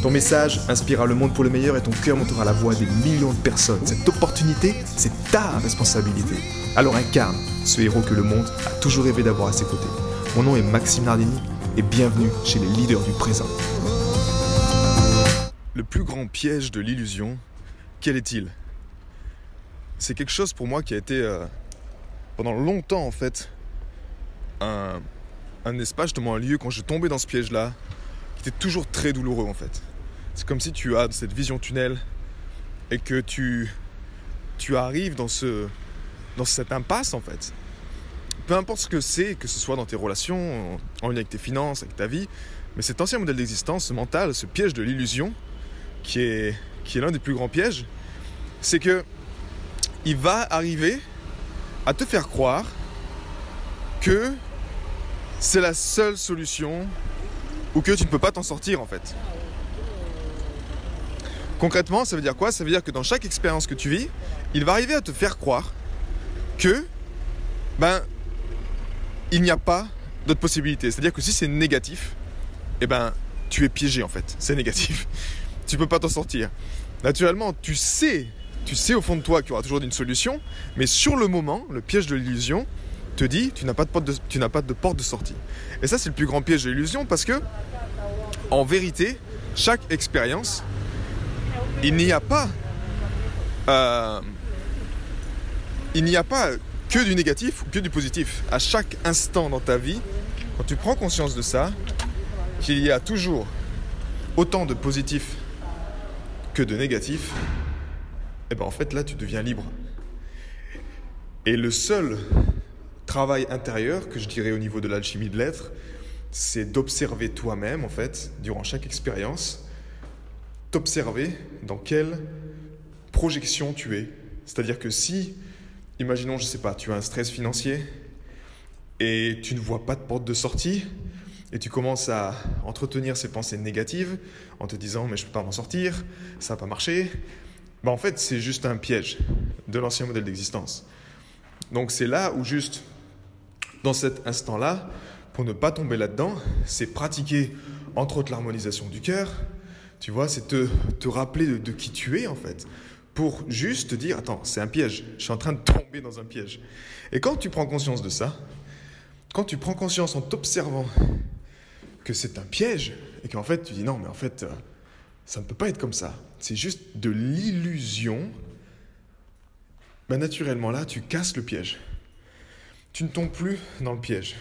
Ton message inspirera le monde pour le meilleur et ton cœur montera la voix des millions de personnes. Cette opportunité, c'est ta responsabilité. Alors incarne ce héros que le monde a toujours rêvé d'avoir à ses côtés. Mon nom est Maxime Nardini et bienvenue chez les leaders du présent. Le plus grand piège de l'illusion, quel est-il? C'est quelque chose pour moi qui a été euh, pendant longtemps en fait un, un espace, justement un lieu quand je tombais dans ce piège-là, qui était toujours très douloureux en fait. C'est comme si tu as cette vision tunnel et que tu, tu arrives dans, ce, dans cette impasse en fait. Peu importe ce que c'est, que ce soit dans tes relations, en lien avec tes finances, avec ta vie, mais cet ancien modèle d'existence, ce mental, ce piège de l'illusion, qui est, qui est l'un des plus grands pièges, c'est que il va arriver à te faire croire que c'est la seule solution ou que tu ne peux pas t'en sortir en fait. Concrètement, ça veut dire quoi? Ça veut dire que dans chaque expérience que tu vis, il va arriver à te faire croire que ben il n'y a pas d'autre possibilité. C'est-à-dire que si c'est négatif, eh ben tu es piégé en fait. C'est négatif. tu peux pas t'en sortir. Naturellement, tu sais, tu sais au fond de toi qu'il y aura toujours une solution, mais sur le moment, le piège de l'illusion te dit tu n'as pas de porte tu n'as pas de porte de sortie. Et ça c'est le plus grand piège de l'illusion parce que en vérité, chaque expérience il n'y a pas euh, il n'y a pas que du négatif ou que du positif. À chaque instant dans ta vie, quand tu prends conscience de ça, qu'il y a toujours autant de positif que de négatif, et eh ben en fait là tu deviens libre. Et le seul travail intérieur que je dirais au niveau de l'alchimie de l'être, c'est d'observer toi-même en fait durant chaque expérience t'observer dans quelle projection tu es. C'est-à-dire que si, imaginons, je sais pas, tu as un stress financier et tu ne vois pas de porte de sortie et tu commences à entretenir ces pensées négatives en te disant mais je peux pas m'en sortir, ça va pas marcher. Bah en fait, c'est juste un piège de l'ancien modèle d'existence. Donc c'est là où juste dans cet instant-là, pour ne pas tomber là-dedans, c'est pratiquer entre autres l'harmonisation du cœur, tu vois, c'est te, te rappeler de, qui tu es en fait. Pour juste te dire, attends, c'est un piège, je suis en train de tomber dans un piège. Et quand tu prends conscience de ça, quand tu prends conscience en t'observant que c'est un piège, et qu'en fait tu dis non, mais en fait, euh, ça ne peut pas être comme ça, c'est juste de l'illusion, ben naturellement là, tu casses le piège. Tu ne tombes plus dans le piège.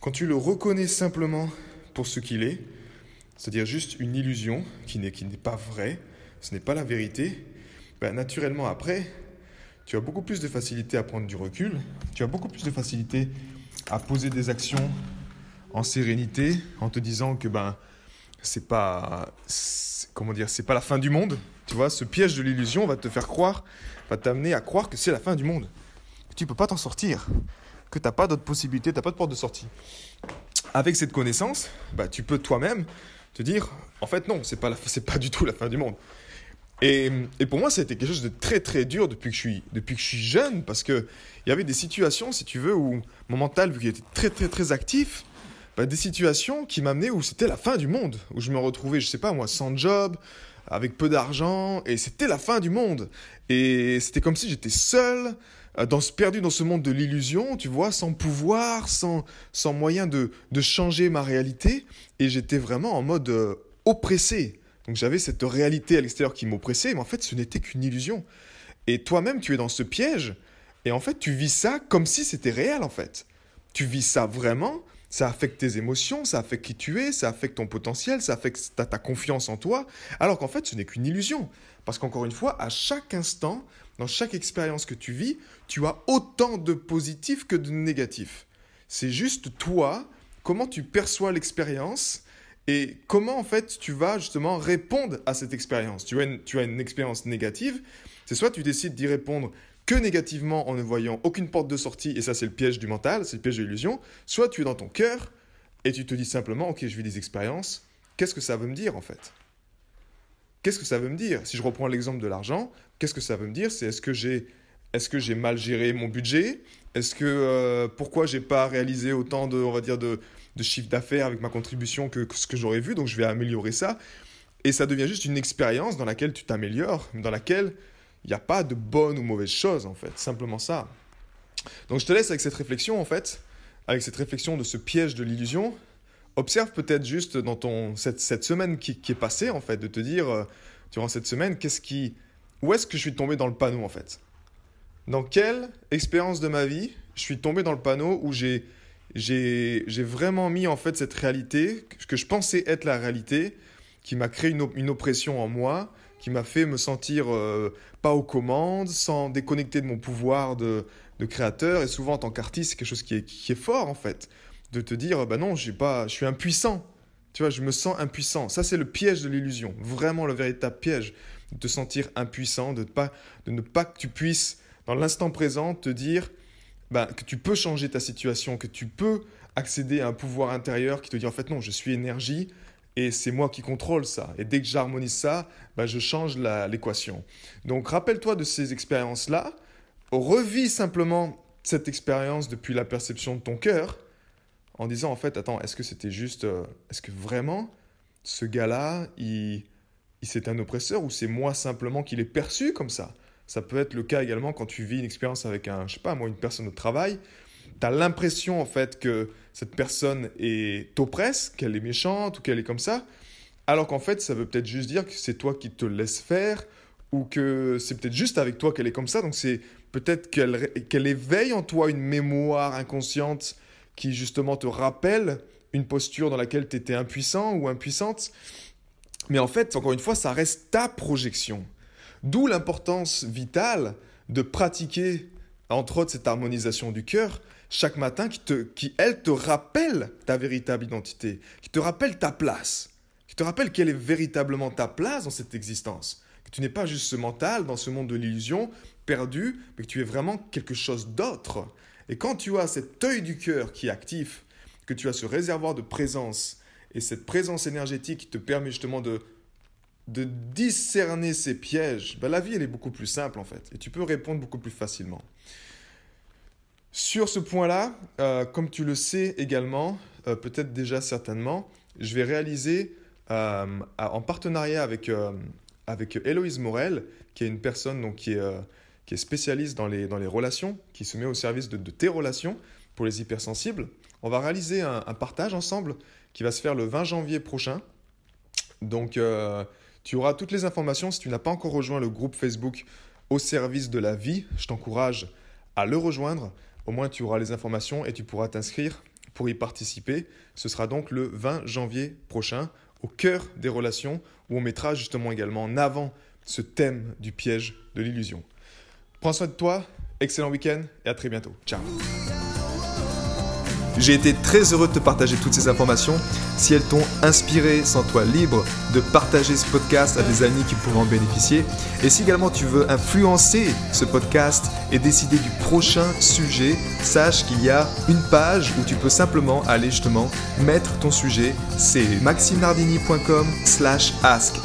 Quand tu le reconnais simplement pour ce qu'il est, c'est-à-dire juste une illusion qui n'est, pas vraie, ce n'est pas la vérité, ben, naturellement après, tu as beaucoup plus de facilité à prendre du recul, tu as beaucoup plus de facilité à poser des actions en sérénité, en te disant que ben c'est pas comment dire, c'est pas la fin du monde. Tu vois, ce piège de l'illusion va te faire croire, va t'amener à croire que c'est la fin du monde. Que tu peux pas t'en sortir, que tu n'as pas d'autre possibilité, tu n'as pas de porte de sortie. Avec cette connaissance, bah, tu peux toi-même te dire, en fait, non, c'est pas, c'est pas du tout la fin du monde. Et, et pour moi, ça a été quelque chose de très très dur depuis que je suis, depuis que je suis jeune, parce qu'il y avait des situations, si tu veux, où mon mental, vu qu'il était très très très actif, bah, des situations qui m'amenaient où c'était la fin du monde, où je me retrouvais, je sais pas moi, sans job, avec peu d'argent, et c'était la fin du monde. Et c'était comme si j'étais seul, euh, dans, perdu dans ce monde de l'illusion, tu vois, sans pouvoir, sans, sans moyen de, de changer ma réalité. Et j'étais vraiment en mode euh, oppressé. Donc j'avais cette réalité à l'extérieur qui m'oppressait, mais en fait ce n'était qu'une illusion. Et toi-même, tu es dans ce piège, et en fait tu vis ça comme si c'était réel en fait. Tu vis ça vraiment, ça affecte tes émotions, ça affecte qui tu es, ça affecte ton potentiel, ça affecte ta, ta confiance en toi, alors qu'en fait ce n'est qu'une illusion. Parce qu'encore une fois, à chaque instant, dans chaque expérience que tu vis, tu as autant de positifs que de négatifs. C'est juste toi, comment tu perçois l'expérience Et comment en fait tu vas justement répondre à cette expérience. Tu as, une, tu as une expérience négative, c'est soit tu décides d'y répondre que négativement en ne voyant aucune porte de sortie, et ça c'est le piège du mental, c'est le piège de l'illusion, soit tu es dans ton cœur et tu te dis simplement, ok, je vis des expériences, qu'est-ce que ça veut me dire en fait? Qu'est-ce que ça veut me dire? Si je reprends l'exemple de l'argent, qu'est-ce que ça veut me dire? C'est est-ce que j'ai est-ce que j'ai mal géré mon budget? Est-ce que euh, pourquoi j'ai pas réalisé autant de on va dire de, de chiffre d'affaires avec ma contribution que, ce que j'aurais vu? Donc je vais améliorer ça. Et ça devient juste une expérience dans laquelle tu t'améliores, dans laquelle il n'y a pas de bonne ou mauvaise chose en fait, simplement ça. Donc je te laisse avec cette réflexion en fait, avec cette réflexion de ce piège de l'illusion. Observe peut-être juste dans ton cette, cette semaine qui, qui, est passée en fait, de te dire euh, durant cette semaine qu'est-ce qui, où est-ce que je suis tombé dans le panneau en fait? Dans quelle expérience de ma vie je suis tombé dans le panneau où j'ai j'ai vraiment mis en fait cette réalité, ce que je pensais être la réalité, qui m'a créé une, une, oppression en moi, qui m'a fait me sentir euh, pas aux commandes, sans déconnecter de mon pouvoir de, de créateur. Et souvent, en tant qu'artiste, c'est quelque chose qui est, qui est fort en fait, de te dire bah non, pas, je suis impuissant. Tu vois, je me sens impuissant. Ça, c'est le piège de l'illusion, vraiment le véritable piège, de te sentir impuissant, de, pas, de ne pas que tu puisses dans l'instant présent, te dire ben, que tu peux changer ta situation, que tu peux accéder à un pouvoir intérieur qui te dit en fait non, je suis énergie et c'est moi qui contrôle ça. Et dès que j'harmonise ça, ben, je change l'équation. Donc rappelle-toi de ces expériences-là, revis simplement cette expérience depuis la perception de ton cœur en disant en fait attends, est-ce que c'était juste, euh, est-ce que vraiment ce gars-là, il, il c'est un oppresseur ou c'est moi simplement qui l'ai perçu comme ça? Ça peut être le cas également quand tu vis une expérience avec un, je sais pas moi, une personne au travail. Tu as l'impression en fait que cette personne est t'oppresse, qu'elle est méchante ou qu'elle est comme ça, alors qu'en fait ça veut peut-être juste dire que c'est toi qui te laisses faire ou que c'est peut-être juste avec toi qu'elle est comme ça. Donc c'est peut-être qu'elle qu'elle éveille en toi une mémoire inconsciente qui justement te rappelle une posture dans laquelle tu étais impuissant ou impuissante. Mais en fait, encore une fois, ça reste ta projection. D'où l'importance vitale de pratiquer, entre autres, cette harmonisation du cœur chaque matin qui, te, qui, elle, te rappelle ta véritable identité, qui te rappelle ta place, qui te rappelle quelle est véritablement ta place dans cette existence. Que tu n'es pas juste ce mental dans ce monde de l'illusion perdu, mais que tu es vraiment quelque chose d'autre. Et quand tu as cet œil du cœur qui est actif, que tu as ce réservoir de présence et cette présence énergétique qui te permet justement de de discerner ces pièges, ben, la vie elle est beaucoup plus simple en fait et tu peux répondre beaucoup plus facilement. Sur ce point-là, euh, comme tu le sais également, euh, peut-être déjà certainement, je vais réaliser euh, en partenariat avec, avec Héloïse Morel, qui est une personne donc, qui, est, qui est spécialiste dans les, dans les relations, qui se met au service de, tes relations pour les hypersensibles. On va réaliser un, un, partage ensemble qui va se faire le 20 janvier prochain. Donc, tu auras toutes les informations si tu n'as pas encore rejoint le groupe Facebook au service de la vie. Je t'encourage à le rejoindre. Au moins, tu auras les informations et tu pourras t'inscrire pour y participer. Ce sera donc le 20 janvier prochain, au cœur des relations, où on mettra justement également en avant ce thème du piège de l'illusion. Prends soin de toi, excellent week-end et à très bientôt. Ciao j'ai été très heureux de te partager toutes ces informations. Si elles t'ont inspiré, sens-toi libre de partager ce podcast à des amis qui pourraient en bénéficier. Et si également tu veux influencer ce podcast et décider du prochain sujet, sache qu'il y a une page où tu peux simplement aller justement mettre ton sujet. C'est maximardini.com slash ask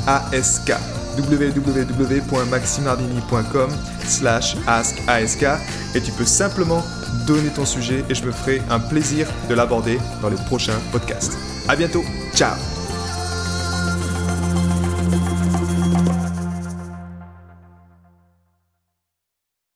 www.maximardini.com slash ask et tu peux simplement donner ton sujet et je me ferai un plaisir de l'aborder dans les prochains podcasts. À bientôt, ciao